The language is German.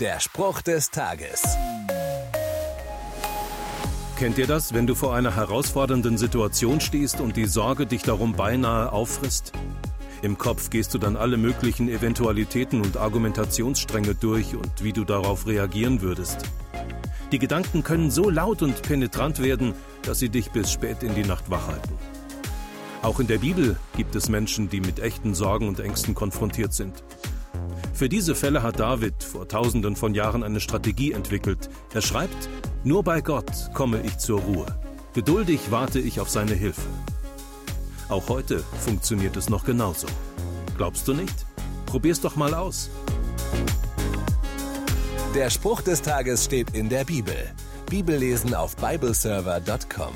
Der Spruch des Tages. Kennt ihr das, wenn du vor einer herausfordernden Situation stehst und die Sorge dich darum beinahe auffrisst? Im Kopf gehst du dann alle möglichen Eventualitäten und Argumentationsstränge durch und wie du darauf reagieren würdest. Die Gedanken können so laut und penetrant werden, dass sie dich bis spät in die Nacht wachhalten. Auch in der Bibel gibt es Menschen, die mit echten Sorgen und Ängsten konfrontiert sind. Für diese Fälle hat David vor tausenden von Jahren eine Strategie entwickelt. Er schreibt, nur bei Gott komme ich zur Ruhe. Geduldig warte ich auf seine Hilfe. Auch heute funktioniert es noch genauso. Glaubst du nicht? Probier's doch mal aus. Der Spruch des Tages steht in der Bibel. Bibellesen auf bibleserver.com.